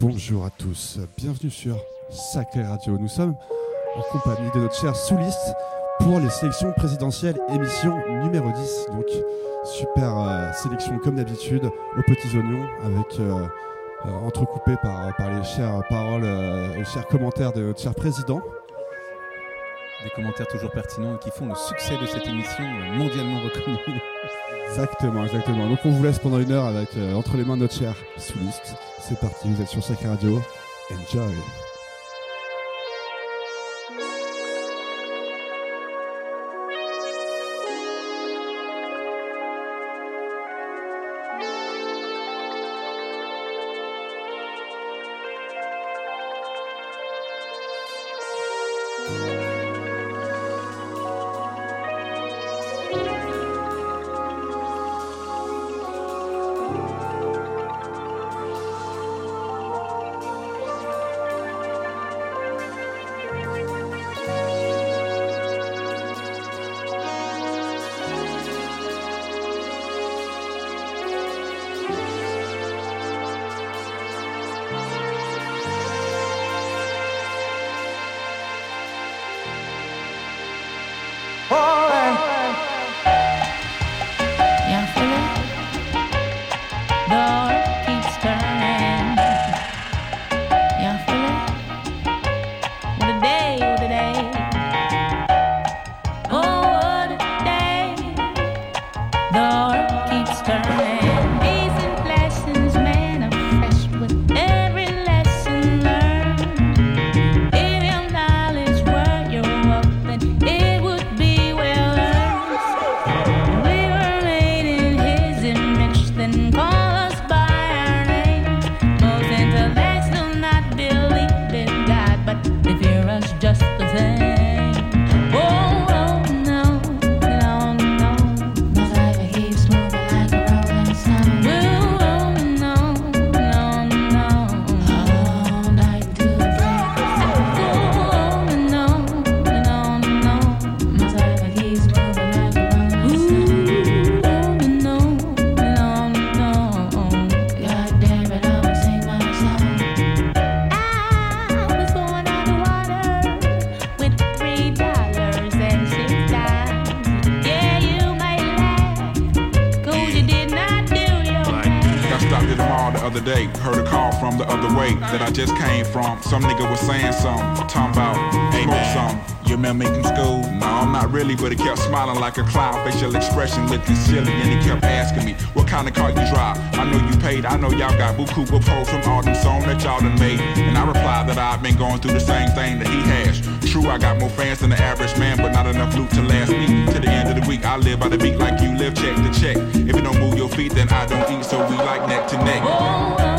bonjour à tous, bienvenue sur Sacré Radio. Nous sommes en compagnie de notre cher souliste pour les sélections présidentielles, émission numéro 10. Donc, super euh, sélection comme d'habitude aux petits oignons avec euh, euh, entrecoupé par, par les chères paroles et les chers commentaires de notre cher président. Des commentaires toujours pertinents et qui font le succès de cette émission mondialement reconnue. Exactement, exactement. Donc on vous laisse pendant une heure avec entre les mains de notre cher souliste. C'est parti, vous êtes sur Sacré Radio. Enjoy. Looking silly, and he kept asking me, what kind of car you drive? I know you paid, I know y'all got Buku Pro from all them songs that y'all done made. And I replied that I've been going through the same thing that he has. True, I got more fans than the average man, but not enough loot to last me. To the end of the week, I live by the beat like you live check to check. If you don't move your feet, then I don't eat, so we like neck to neck. Oh,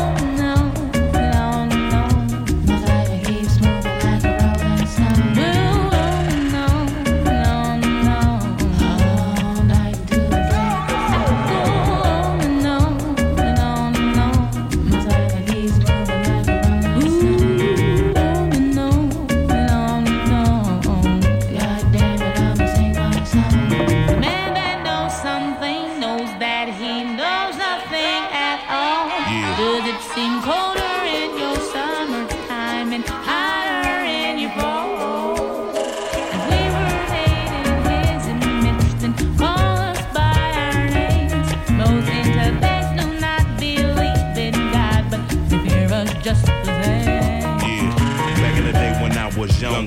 Oh,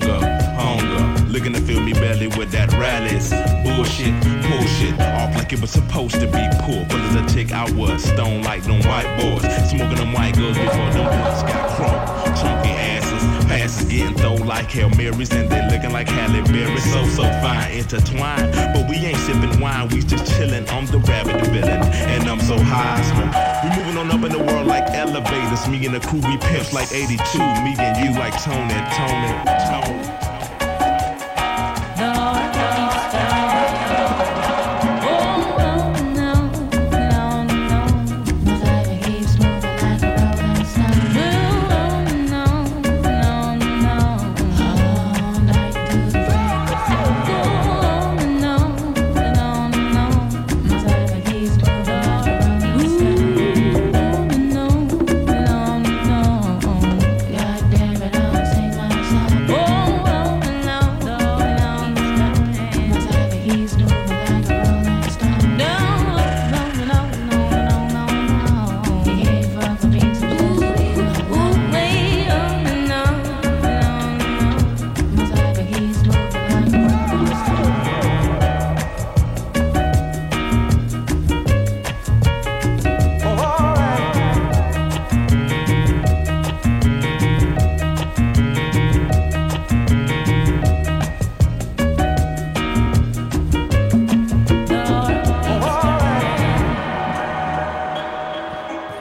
it was supposed to be poor. But as a chick, I was stone like them white boys. Smoking them white girls before them girls got chrome. Getting thrown like Hail Marys, and they looking like Halle Berry. So, so fine, intertwined. But we ain't sipping wine, we just chilling. I'm the rabbit, villain, and I'm so high. We moving on up in the world like elevators. Me and the crew, we pimps like 82. Me and you like Tony, Tony, Tony.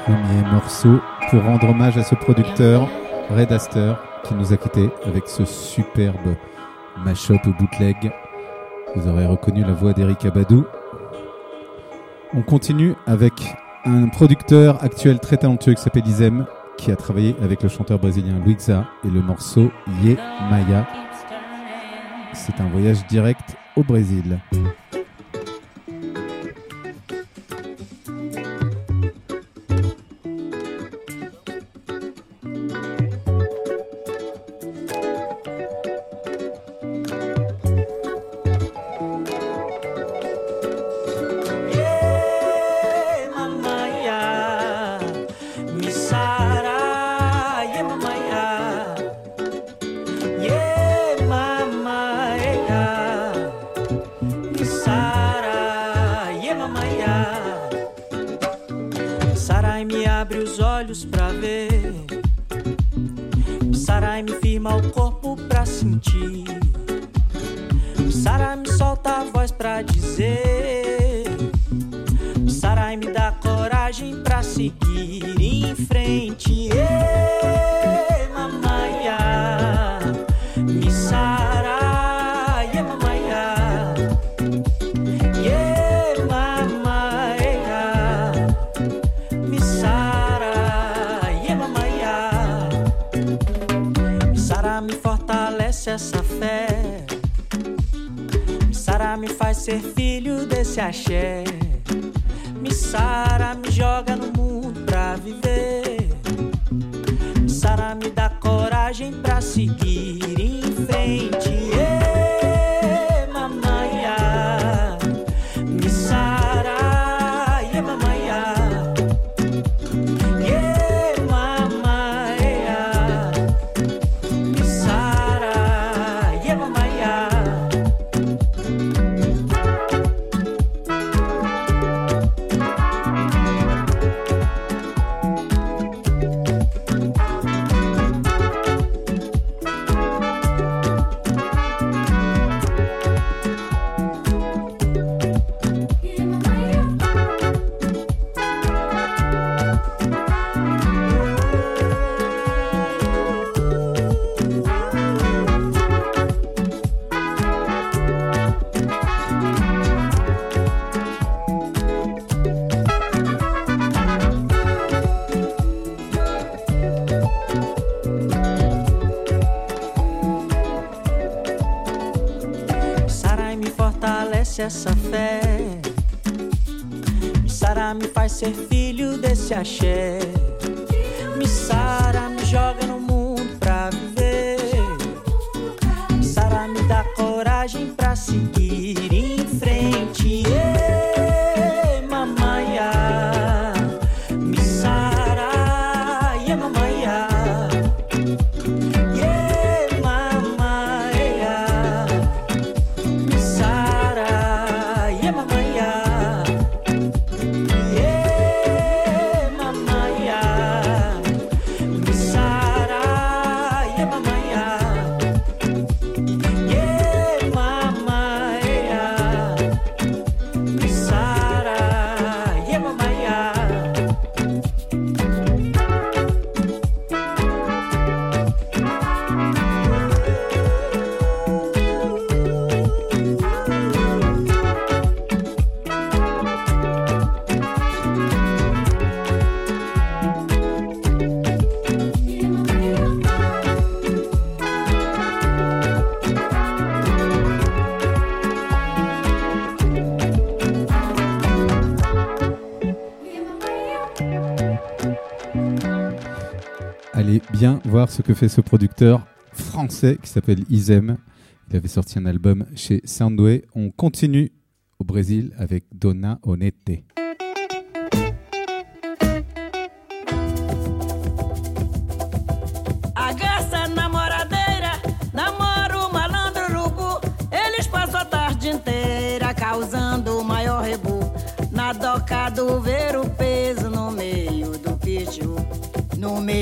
Morceau pour rendre hommage à ce producteur, Red Aster, qui nous a quittés avec ce superbe mashup bootleg. Vous aurez reconnu la voix d'Eric Abadou. On continue avec un producteur actuel très talentueux qui s'appelle Izem, qui a travaillé avec le chanteur brésilien Luiza et le morceau Ye Maya. C'est un voyage direct au Brésil. Essa fé. Sara me faz ser filho desse axé. Ce que fait ce producteur français qui s'appelle Izem. Il avait sorti un album chez Soundway. On continue au Brésil avec Dona Onete.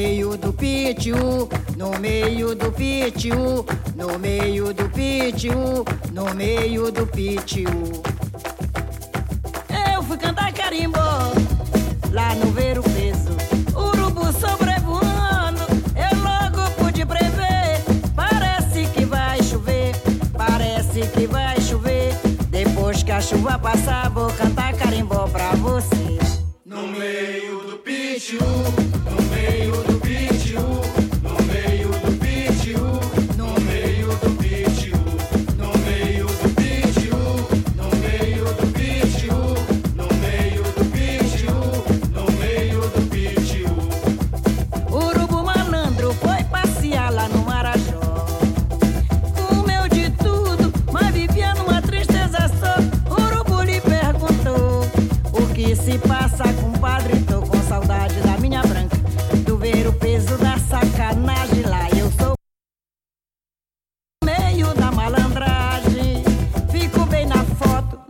meio do pitiu, no meio do pitiu, no meio do pitiu, no meio do pitiu. Eu fui cantar carimbó lá no ver o peso, urubu sobrevoando, eu logo pude prever. Parece que vai chover, parece que vai chover. Depois que a chuva passar, vou cantar carimbó pra você.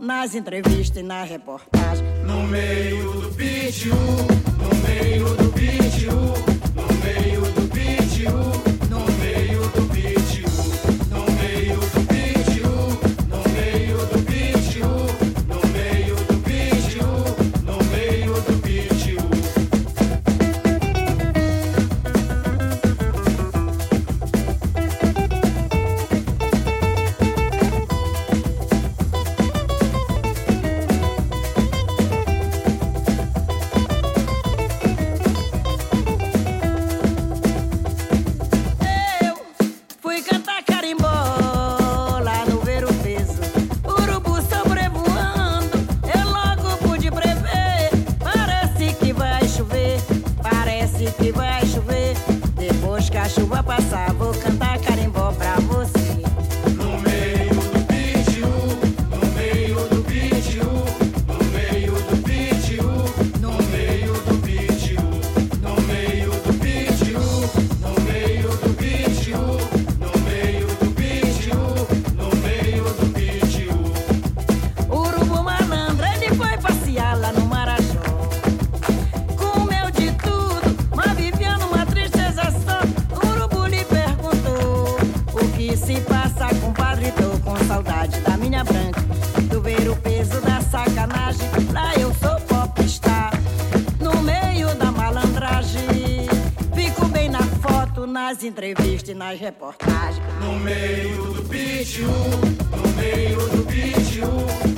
nas entrevistas e na reportagem. No meio do vídeo, no meio do vídeo. nas entrevistas e nas reportagens. No meio do pitiu, no meio do pitiu.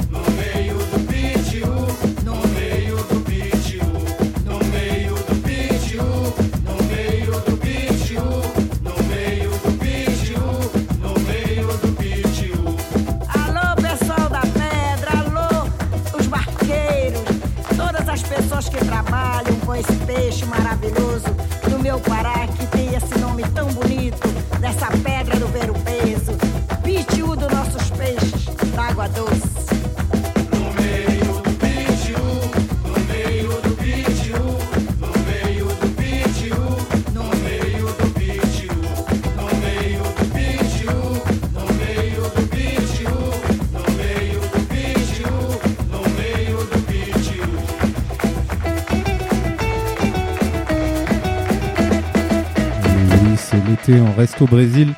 on reste au Brésil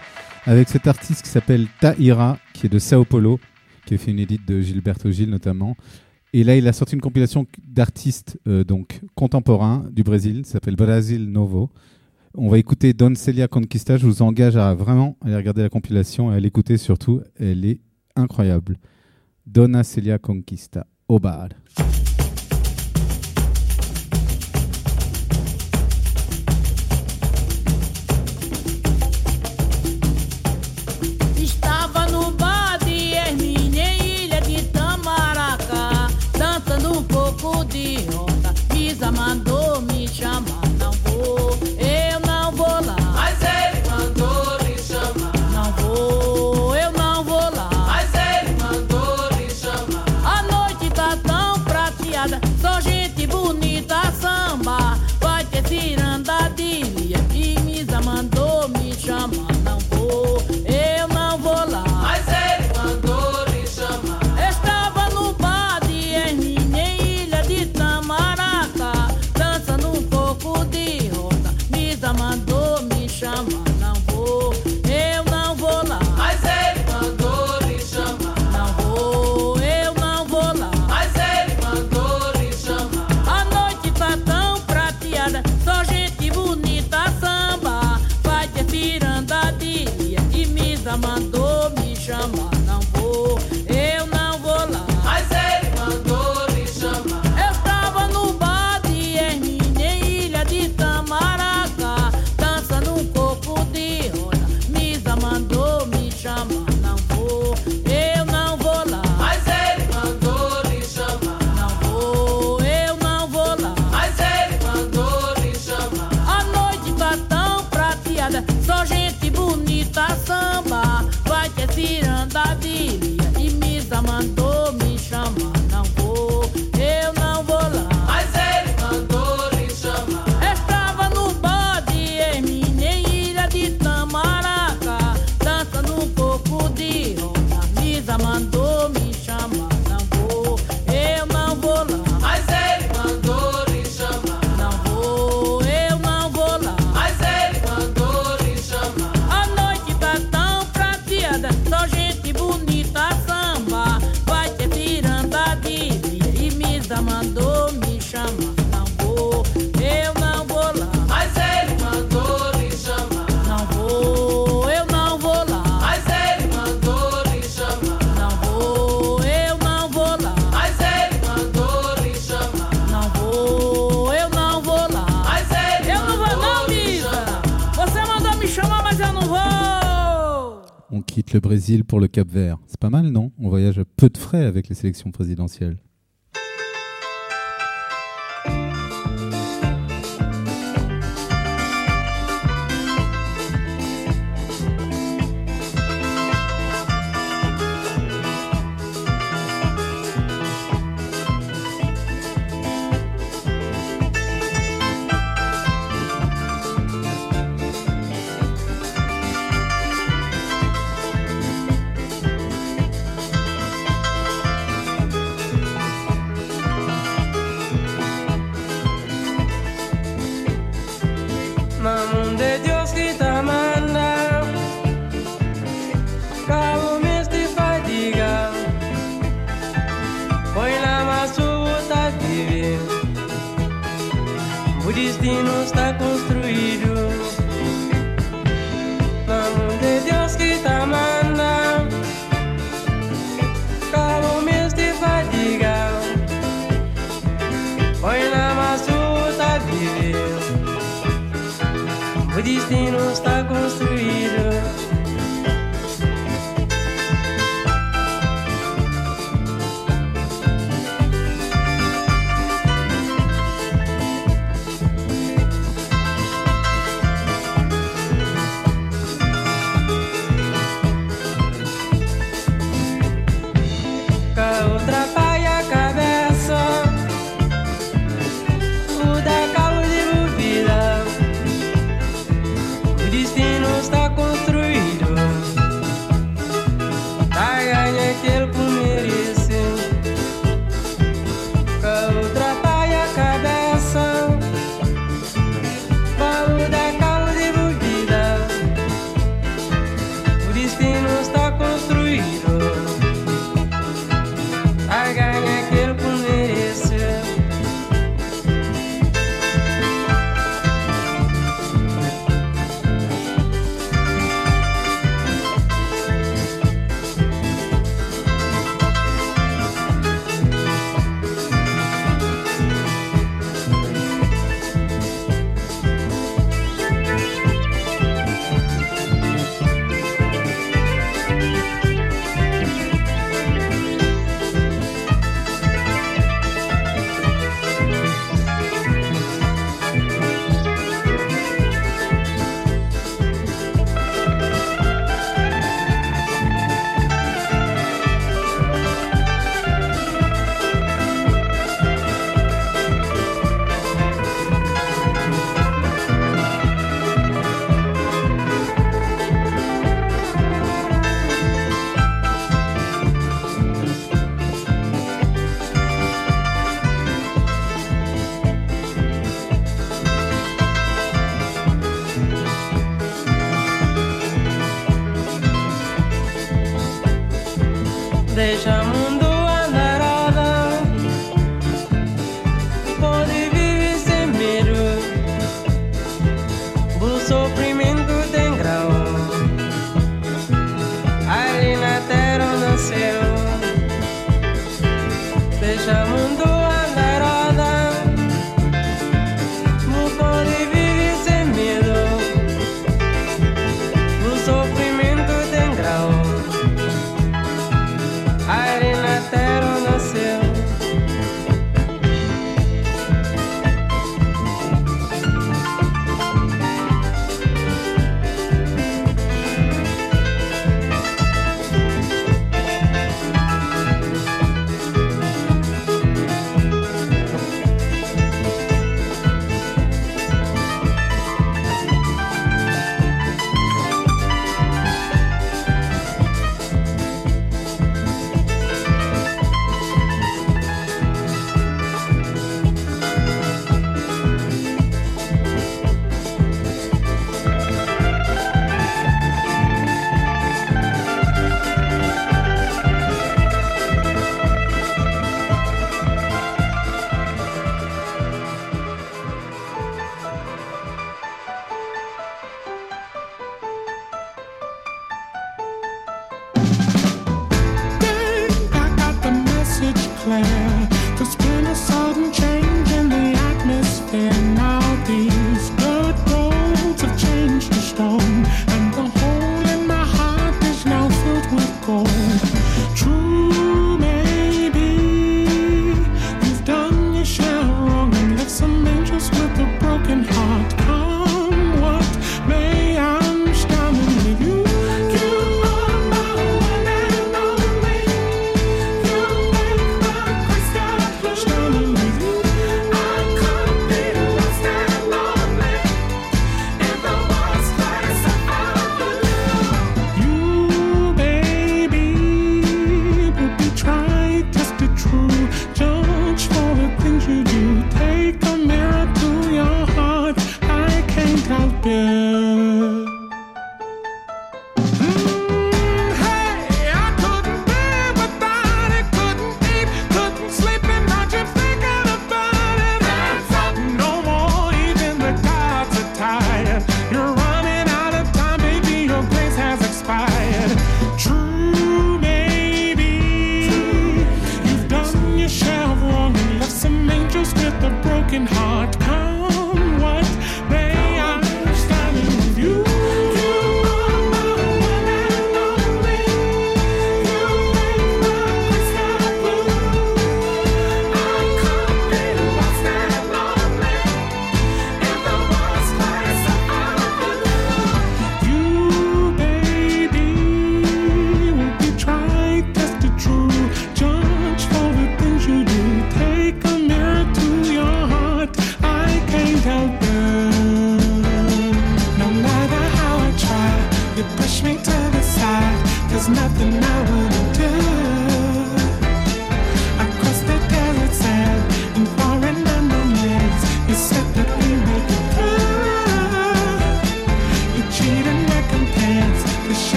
avec cet artiste qui s'appelle Taira, qui est de Sao Paulo, qui a fait une édite de Gilberto Gil notamment. Et là, il a sorti une compilation d'artistes euh, donc contemporains du Brésil, ça s'appelle Brasil Novo. On va écouter Don Celia Conquista. Je vous engage à vraiment aller regarder la compilation et à l'écouter surtout. Elle est incroyable. Dona Celia Conquista, au bar. On quitte le Brésil pour le Cap Vert. C'est pas mal, non? On voyage à peu de frais avec les sélections présidentielles.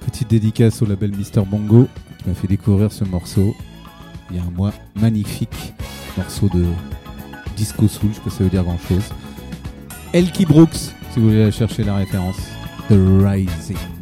Petite dédicace au label Mister Bongo qui m'a fait découvrir ce morceau il y a un mois magnifique morceau de disco soul, je sais pas ça veut dire grand chose. Elkie Brooks, si vous voulez chercher la référence, The Rising.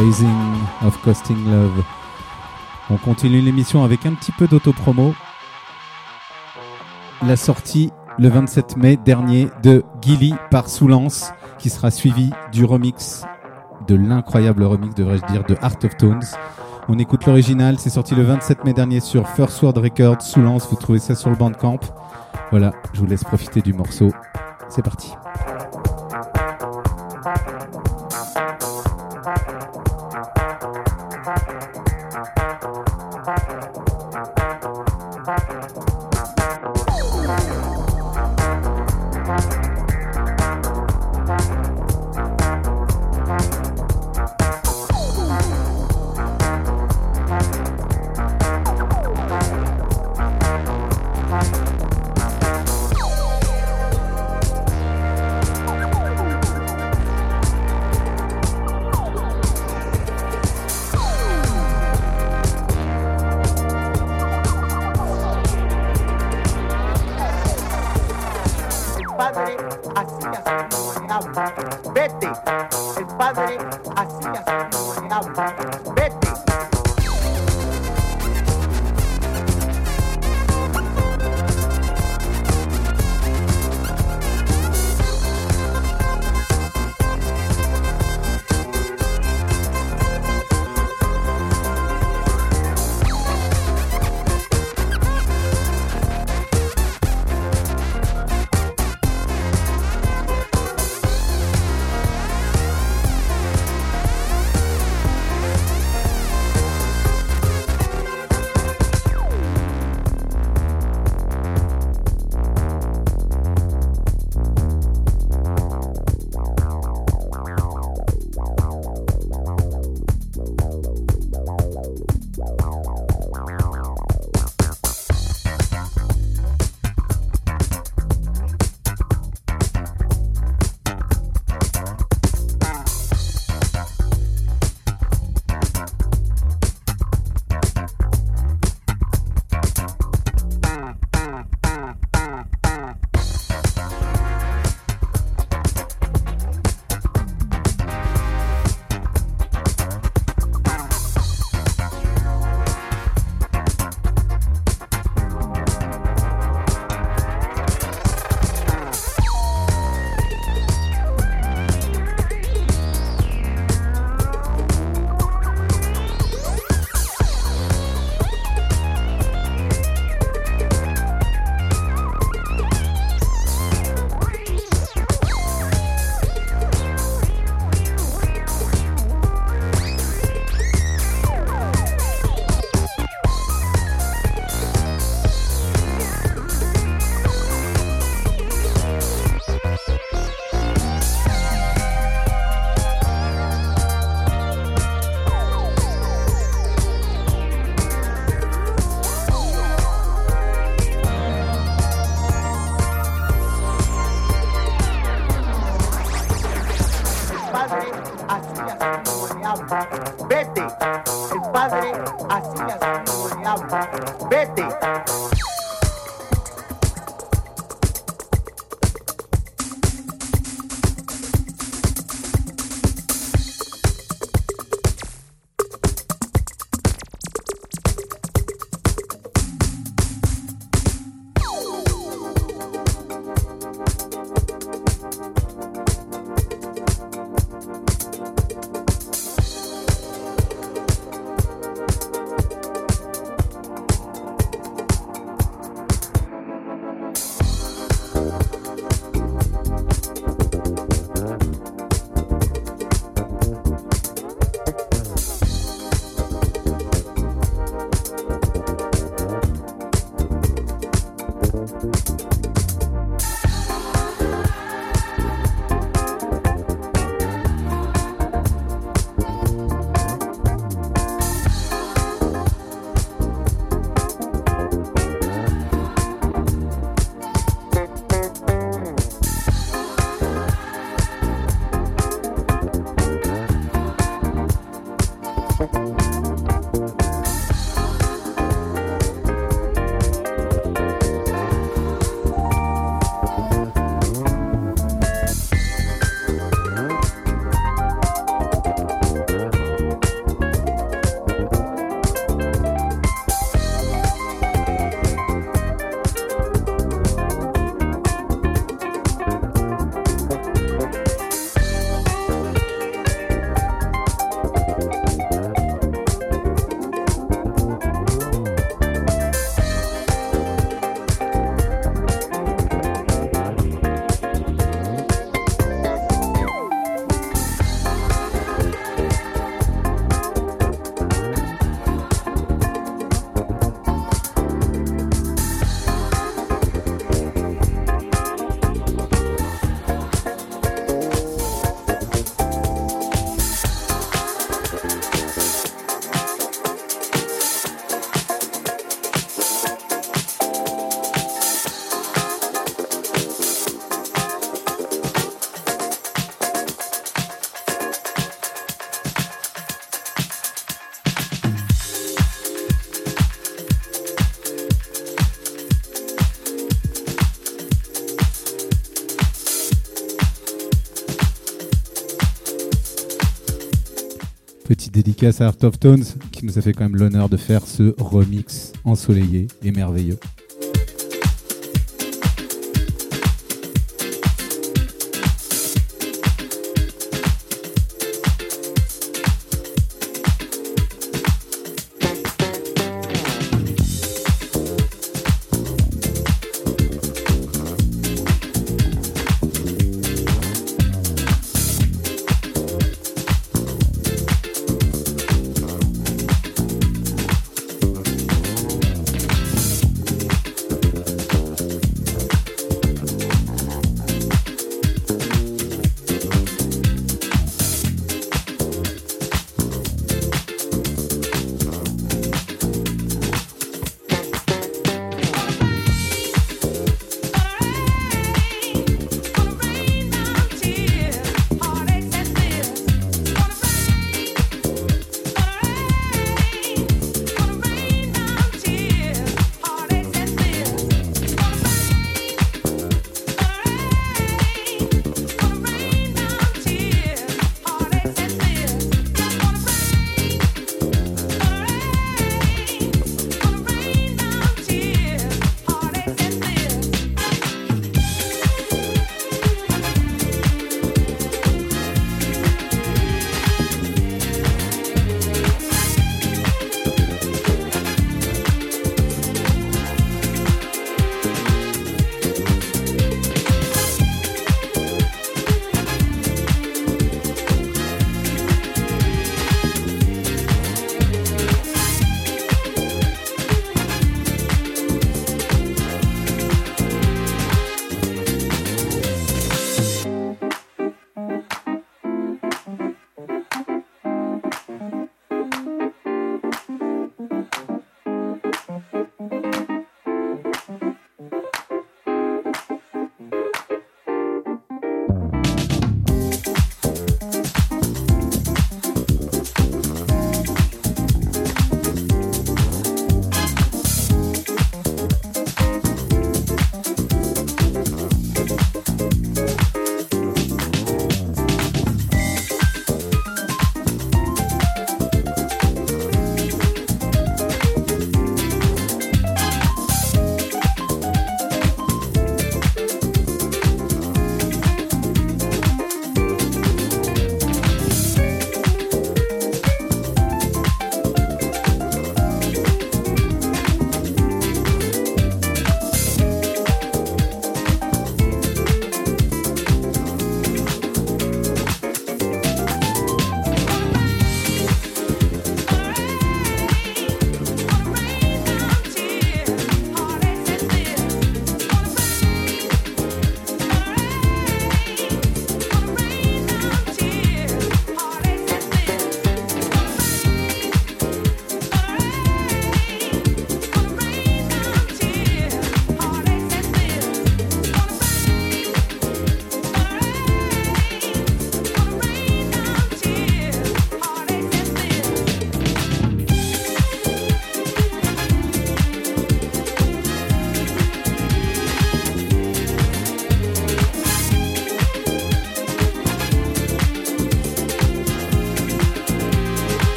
Rising of Costing Love. On continue l'émission avec un petit peu d'autopromo. La sortie le 27 mai dernier de Gilly par Soulance, qui sera suivi du remix, de l'incroyable remix, devrais-je dire, de Art of Tones. On écoute l'original, c'est sorti le 27 mai dernier sur First Word Records, Soulance, vous trouvez ça sur le Bandcamp. Voilà, je vous laisse profiter du morceau. C'est parti. Dédicace à Art of Tones qui nous a fait quand même l'honneur de faire ce remix ensoleillé et merveilleux.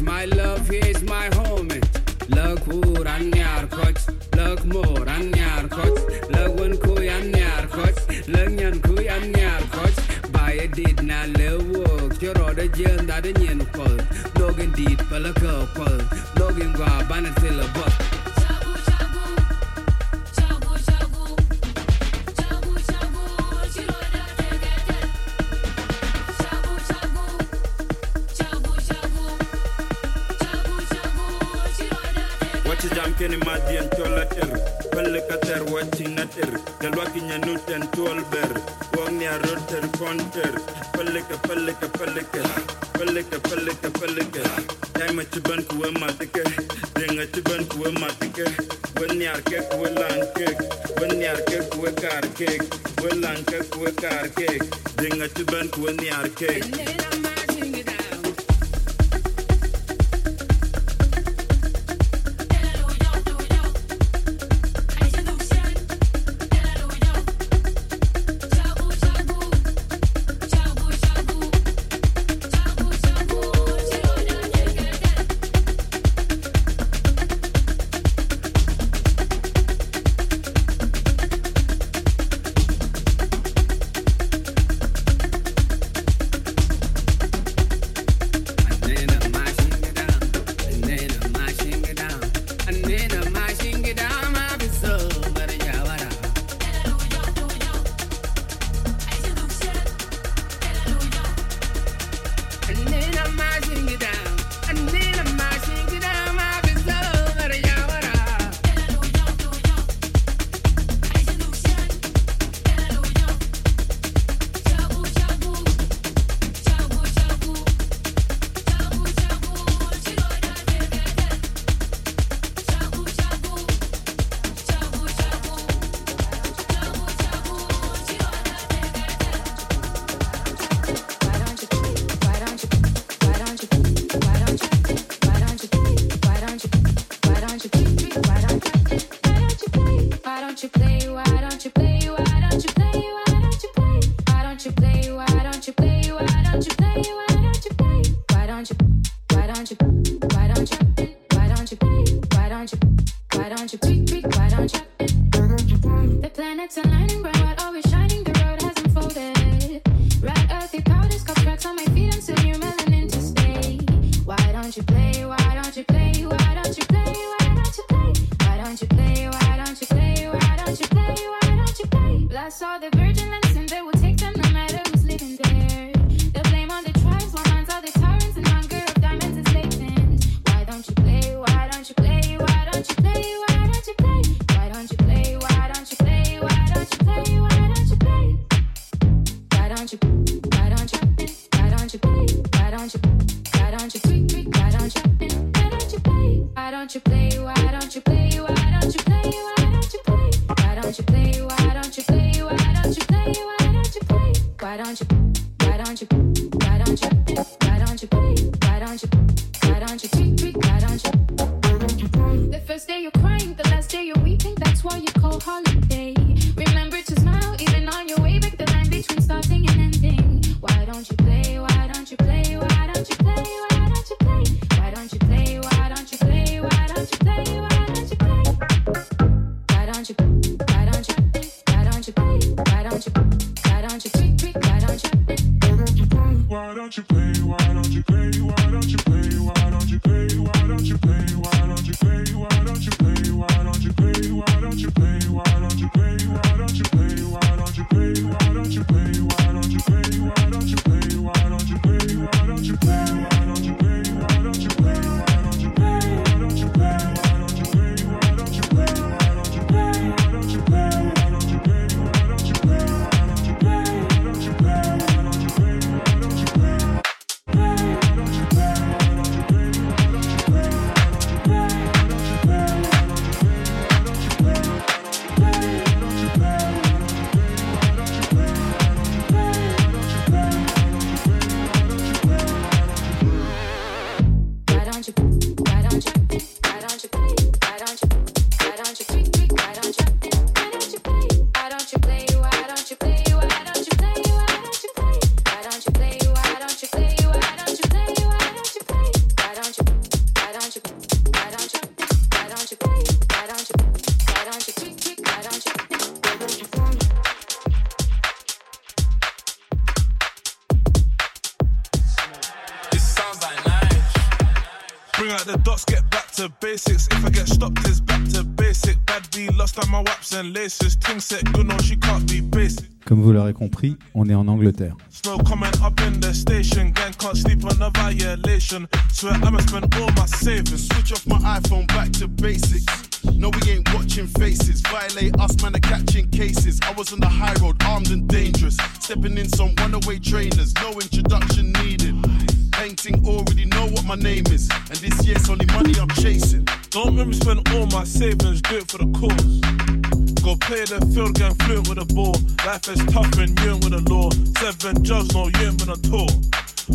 My my iPhone back to basics. No, we ain't watching faces. Violate us, man, are catching cases. I was on the high road, armed and dangerous. Stepping in some runaway trainers, no introduction needed. Painting already know what my name is. And this year's only money I'm chasing. Don't make me spend all my savings, do it for the cause. Go play the field, gang fluent with a ball. Life is tough and you ain't with the law. Seven jobs, no, you ain't been on tour.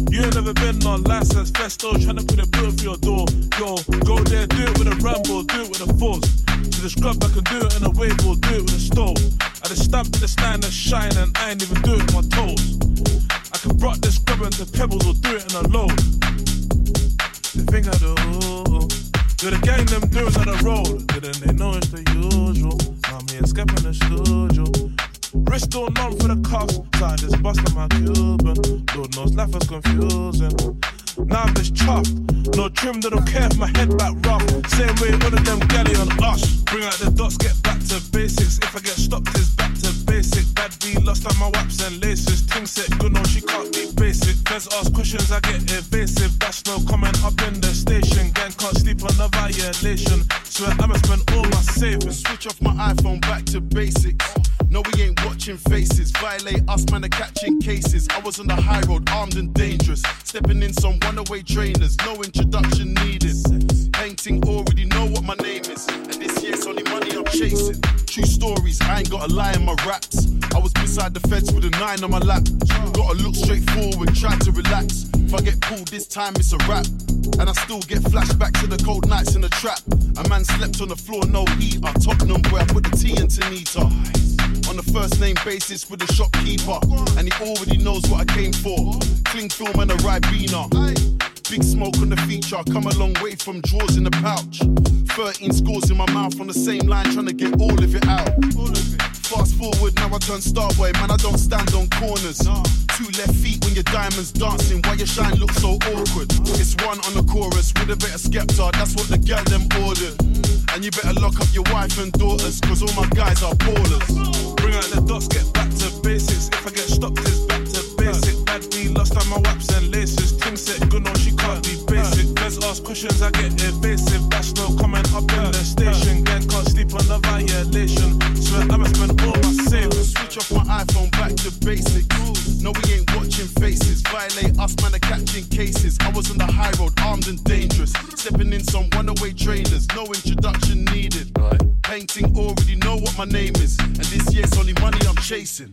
You ain't never been on license, festo, tryna put a bill for your door. Yo, go there, do it with a ramble, do it with a force. To the scrub, I can do it in a wave or do it with a stove. I just stamp to the stand and shine and I ain't even do it with my toes. I can rock this scrub into pebbles or do it in a load. The thing I do, do the gang them do it on the road. Didn't they know it's the usual? And Skep in the studio. Wrist all numb for the cuffs, so I just bust on my Cuban. Lord knows life was confusing. Now I'm just chuffed. No trim, they don't care if my head back rough. Same way all of them galley on us. Bring out the dots, get back to basics. If I get stopped, it's back to basic. Bad B lost on my waps and laces. Ting set good, no, she can't be basic. Feds ask questions, I get evasive. That's no comment up in the station. Gang can't sleep on a violation. Swear I'ma spend all my savings. Switch off my iPhone back to basics. No, we ain't watching faces. Violate us, man, are catching cases. I was on the high road, armed and dangerous. Stepping in some runaway trainers, no introduction needed. Painting already know what my name is. And this year's only money I'm chasing. Stories, I ain't got a lie in my raps. I was beside the feds with a nine on my lap. Gotta look straight forward, try to relax. If I get pulled this time, it's a wrap. And I still get flashbacks to the cold nights in the trap. A man slept on the floor, no heater. Tottenham, where I put the tea into Nita. On the first name basis with the shopkeeper. And he already knows what I came for. Cling film and a Ribena. Big smoke on the feature, I come a long way from drawers in the pouch. 13 scores in my mouth on the same line, trying to get all of it out. Fast forward, now I turn starboy, man, I don't stand on corners. Two left feet when your diamonds dancing, why your shine looks so awkward. It's one on the chorus with a bit of Skepta, that's what the girl them ordered. And you better lock up your wife and daughters, cause all my guys are ballers. Bring out the dots, get back to basics. If I get stopped, it's back to basic. Bad B lost on my waps and laces. Ting set good, be basic. Ask questions, I get evasive. That's no comment up in the station. Gang can't sleep on the violation. Swear I'ma spend all my savings. Switch off my iPhone back to basics. No, we ain't watching faces. Violate us, man, are catching cases. I was on the high road, armed and dangerous. Stepping in some runaway trainers, no introduction needed. Painting already know what my name is. And this year's only money I'm chasing.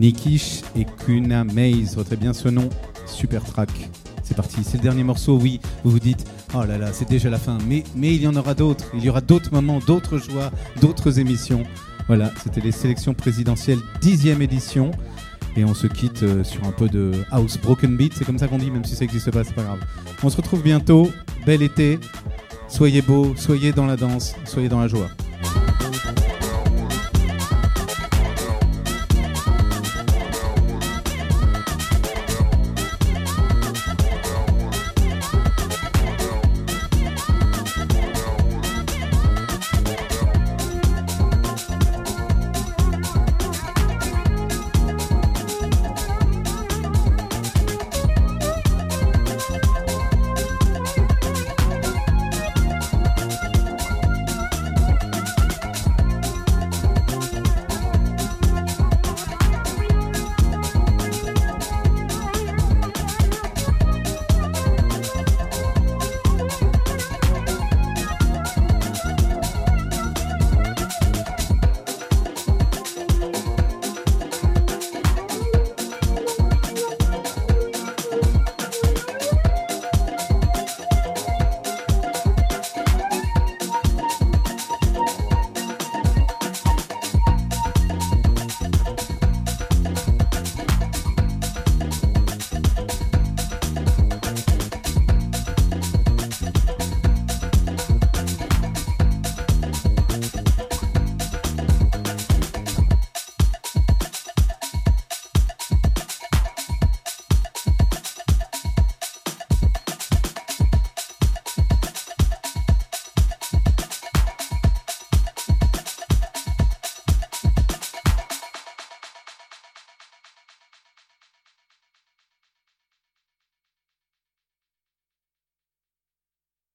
Nikish et Kuna Maze. Retenez bien ce nom. Super track. C'est parti, c'est le dernier morceau. Oui, vous vous dites, oh là là, c'est déjà la fin. Mais, il y en aura d'autres. Il y aura d'autres moments, d'autres joies, d'autres émissions. Voilà, c'était les sélections présidentielles, dixième édition. Et on se quitte euh, sur un peu de house broken beat, c'est comme ça qu'on dit, même si ça n'existe pas, c'est pas grave. On se retrouve bientôt. Bel été. Soyez beaux, soyez dans la danse, soyez dans la joie.